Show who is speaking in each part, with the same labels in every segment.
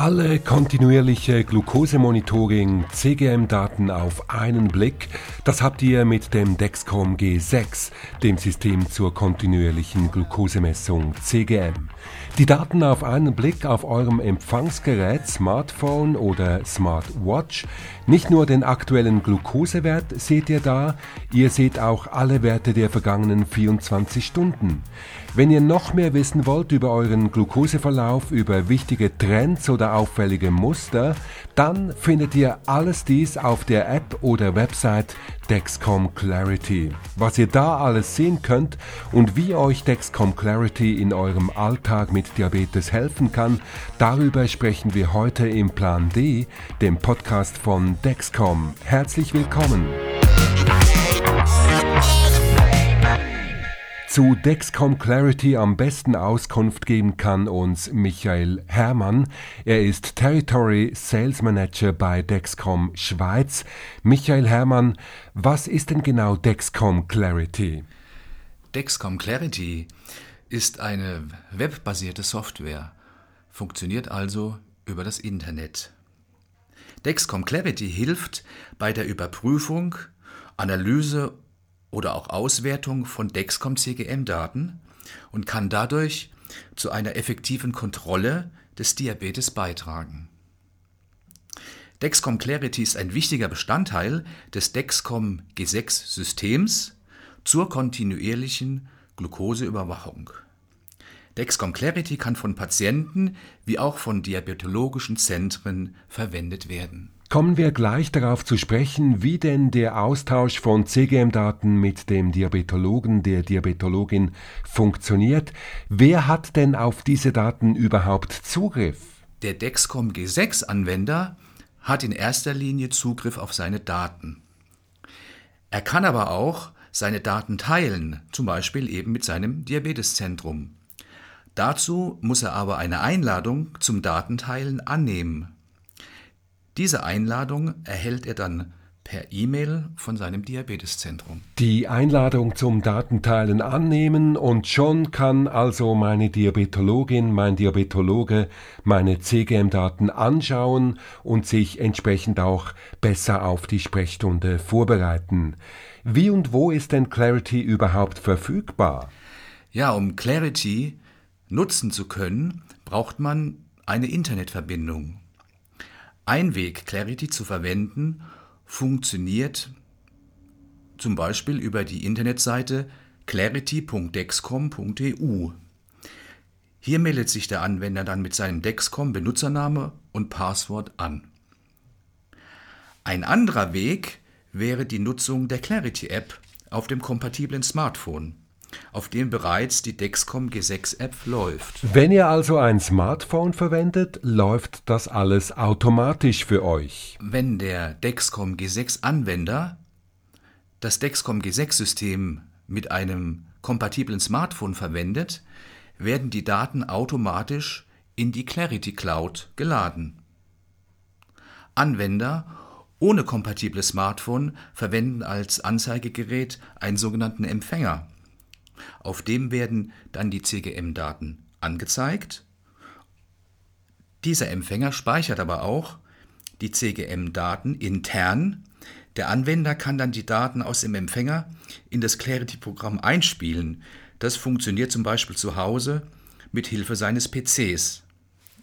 Speaker 1: Alle kontinuierliche Glukosemonitoring CGM-Daten auf einen Blick, das habt ihr mit dem Dexcom G6, dem System zur kontinuierlichen Glukosemessung CGM. Die Daten auf einen Blick auf eurem Empfangsgerät, Smartphone oder Smartwatch. Nicht nur den aktuellen Glukosewert seht ihr da, ihr seht auch alle Werte der vergangenen 24 Stunden. Wenn ihr noch mehr wissen wollt über euren Glukoseverlauf, über wichtige Trends oder auffällige Muster, dann findet ihr alles dies auf der App oder Website Dexcom Clarity. Was ihr da alles sehen könnt und wie euch Dexcom Clarity in eurem Alltag mit Diabetes helfen kann, darüber sprechen wir heute im Plan D, dem Podcast von Dexcom. Herzlich willkommen. Zu Dexcom Clarity am besten Auskunft geben kann uns Michael Herrmann. Er ist Territory Sales Manager bei Dexcom Schweiz. Michael Herrmann, was ist denn genau Dexcom Clarity?
Speaker 2: Dexcom Clarity ist eine webbasierte Software, funktioniert also über das Internet. Dexcom Clarity hilft bei der Überprüfung, Analyse oder auch Auswertung von Dexcom CGM-Daten und kann dadurch zu einer effektiven Kontrolle des Diabetes beitragen. Dexcom Clarity ist ein wichtiger Bestandteil des Dexcom G6-Systems zur kontinuierlichen Glukoseüberwachung. Dexcom Clarity kann von Patienten wie auch von diabetologischen Zentren verwendet werden.
Speaker 1: Kommen wir gleich darauf zu sprechen, wie denn der Austausch von CGM-Daten mit dem Diabetologen, der Diabetologin funktioniert. Wer hat denn auf diese Daten überhaupt Zugriff?
Speaker 2: Der Dexcom G6-Anwender hat in erster Linie Zugriff auf seine Daten. Er kann aber auch seine Daten teilen, zum Beispiel eben mit seinem Diabeteszentrum. Dazu muss er aber eine Einladung zum Datenteilen annehmen. Diese Einladung erhält er dann per E-Mail von seinem Diabeteszentrum.
Speaker 1: Die Einladung zum Datenteilen annehmen und schon kann also meine Diabetologin, mein Diabetologe meine CGM-Daten anschauen und sich entsprechend auch besser auf die Sprechstunde vorbereiten. Wie und wo ist denn Clarity überhaupt verfügbar?
Speaker 2: Ja, um Clarity nutzen zu können, braucht man eine Internetverbindung. Einweg Clarity zu verwenden funktioniert zum Beispiel über die Internetseite clarity.dexcom.eu. Hier meldet sich der Anwender dann mit seinem Dexcom Benutzername und Passwort an. Ein anderer Weg wäre die Nutzung der Clarity App auf dem kompatiblen Smartphone auf dem bereits die Dexcom G6-App läuft.
Speaker 1: Wenn ihr also ein Smartphone verwendet, läuft das alles automatisch für euch.
Speaker 2: Wenn der Dexcom G6-Anwender das Dexcom G6-System mit einem kompatiblen Smartphone verwendet, werden die Daten automatisch in die Clarity Cloud geladen. Anwender ohne kompatibles Smartphone verwenden als Anzeigegerät einen sogenannten Empfänger. Auf dem werden dann die CGM-Daten angezeigt. Dieser Empfänger speichert aber auch die CGM-Daten intern. Der Anwender kann dann die Daten aus dem Empfänger in das Clarity-Programm einspielen. Das funktioniert zum Beispiel zu Hause mit Hilfe seines PCs,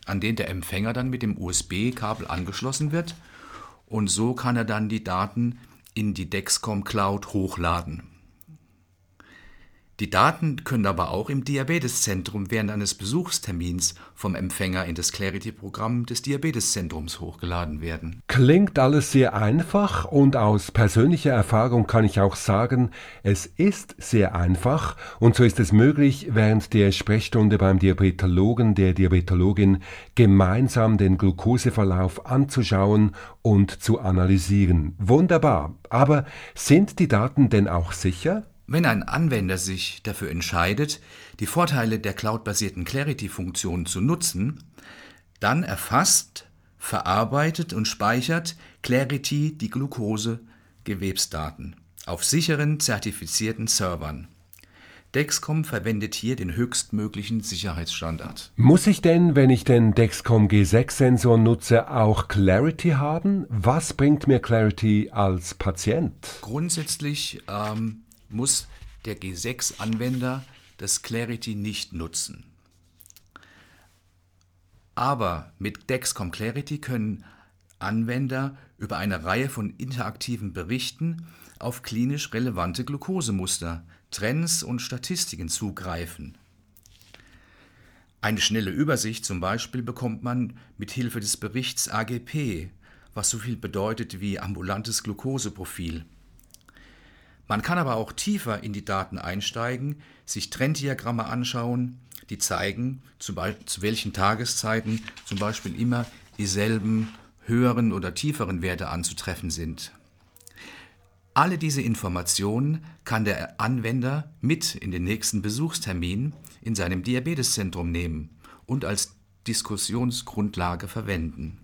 Speaker 2: an den der Empfänger dann mit dem USB-Kabel angeschlossen wird und so kann er dann die Daten in die Dexcom Cloud hochladen. Die Daten können aber auch im Diabeteszentrum während eines Besuchstermins vom Empfänger in das Clarity-Programm des Diabeteszentrums hochgeladen werden.
Speaker 1: Klingt alles sehr einfach und aus persönlicher Erfahrung kann ich auch sagen, es ist sehr einfach und so ist es möglich, während der Sprechstunde beim Diabetologen, der Diabetologin gemeinsam den Glukoseverlauf anzuschauen und zu analysieren. Wunderbar. Aber sind die Daten denn auch sicher?
Speaker 2: Wenn ein Anwender sich dafür entscheidet, die Vorteile der cloudbasierten Clarity-Funktion zu nutzen, dann erfasst, verarbeitet und speichert Clarity die Glucose-Gewebsdaten auf sicheren, zertifizierten Servern. Dexcom verwendet hier den höchstmöglichen Sicherheitsstandard.
Speaker 1: Muss ich denn, wenn ich den Dexcom G6-Sensor nutze, auch Clarity haben? Was bringt mir Clarity als Patient?
Speaker 2: Grundsätzlich ähm, muss der G6-Anwender das Clarity nicht nutzen. Aber mit Dexcom Clarity können Anwender über eine Reihe von interaktiven Berichten auf klinisch relevante Glukosemuster, Trends und Statistiken zugreifen. Eine schnelle Übersicht zum Beispiel bekommt man mit Hilfe des Berichts AGP, was so viel bedeutet wie ambulantes Glukoseprofil. Man kann aber auch tiefer in die Daten einsteigen, sich Trenddiagramme anschauen, die zeigen, zu, zu welchen Tageszeiten zum Beispiel immer dieselben höheren oder tieferen Werte anzutreffen sind. Alle diese Informationen kann der Anwender mit in den nächsten Besuchstermin in seinem Diabeteszentrum nehmen und als Diskussionsgrundlage verwenden.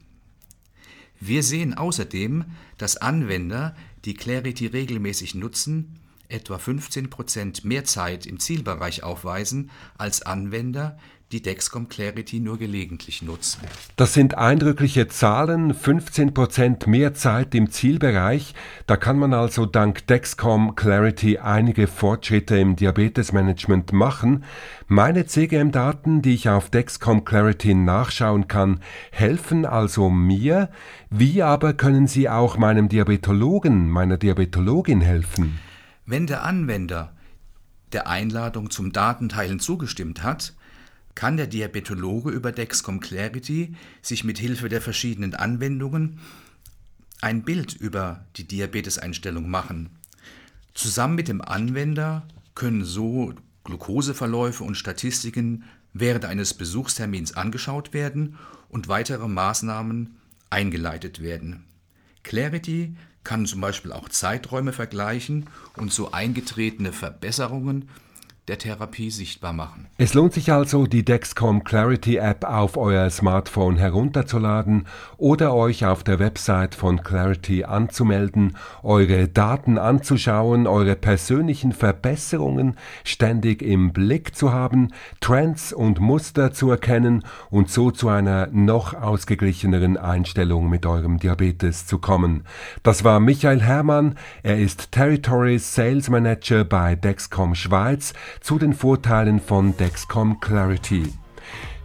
Speaker 2: Wir sehen außerdem, dass Anwender, die Clarity regelmäßig nutzen, etwa 15% mehr Zeit im Zielbereich aufweisen als Anwender, die Dexcom Clarity nur gelegentlich nutzen.
Speaker 1: Das sind eindrückliche Zahlen, 15% mehr Zeit im Zielbereich. Da kann man also dank Dexcom Clarity einige Fortschritte im Diabetesmanagement machen. Meine CGM-Daten, die ich auf Dexcom Clarity nachschauen kann, helfen also mir. Wie aber können sie auch meinem Diabetologen, meiner Diabetologin helfen?
Speaker 2: Wenn der Anwender der Einladung zum Datenteilen zugestimmt hat, kann der Diabetologe über Dexcom Clarity sich mit Hilfe der verschiedenen Anwendungen ein Bild über die Diabeteseinstellung machen. Zusammen mit dem Anwender können so Glukoseverläufe und Statistiken während eines Besuchstermins angeschaut werden und weitere Maßnahmen eingeleitet werden. Clarity kann zum Beispiel auch Zeiträume vergleichen und so eingetretene Verbesserungen der Therapie sichtbar machen.
Speaker 1: Es lohnt sich also, die Dexcom Clarity App auf euer Smartphone herunterzuladen oder euch auf der Website von Clarity anzumelden, eure Daten anzuschauen, eure persönlichen Verbesserungen ständig im Blick zu haben, Trends und Muster zu erkennen und so zu einer noch ausgeglicheneren Einstellung mit eurem Diabetes zu kommen. Das war Michael Herrmann, er ist Territory Sales Manager bei Dexcom Schweiz zu den Vorteilen von Dexcom Clarity.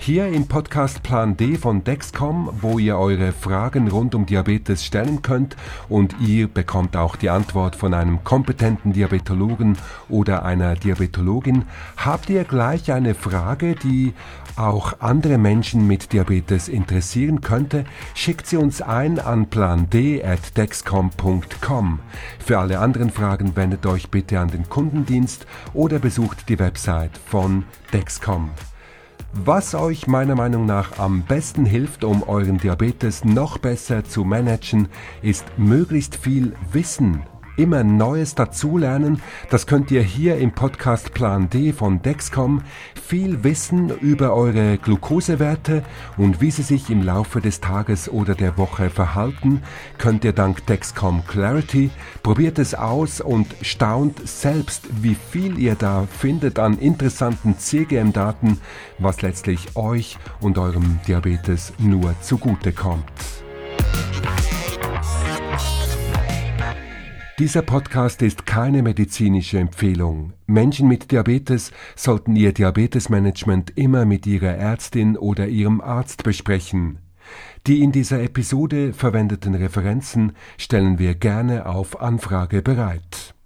Speaker 1: Hier im Podcast Plan D von Dexcom, wo ihr eure Fragen rund um Diabetes stellen könnt und ihr bekommt auch die Antwort von einem kompetenten Diabetologen oder einer Diabetologin, habt ihr gleich eine Frage, die auch andere Menschen mit Diabetes interessieren könnte, schickt sie uns ein an pland@dexcom.com. Für alle anderen Fragen wendet euch bitte an den Kundendienst oder besucht die Website von Dexcom. Was euch meiner Meinung nach am besten hilft, um euren Diabetes noch besser zu managen, ist möglichst viel Wissen immer Neues dazulernen. Das könnt ihr hier im Podcast Plan D von Dexcom. Viel Wissen über eure Glukosewerte und wie sie sich im Laufe des Tages oder der Woche verhalten, könnt ihr dank Dexcom Clarity. Probiert es aus und staunt selbst, wie viel ihr da findet an interessanten CGM-Daten, was letztlich euch und eurem Diabetes nur zugute Dieser Podcast ist keine medizinische Empfehlung. Menschen mit Diabetes sollten ihr Diabetesmanagement immer mit ihrer Ärztin oder ihrem Arzt besprechen. Die in dieser Episode verwendeten Referenzen stellen wir gerne auf Anfrage bereit.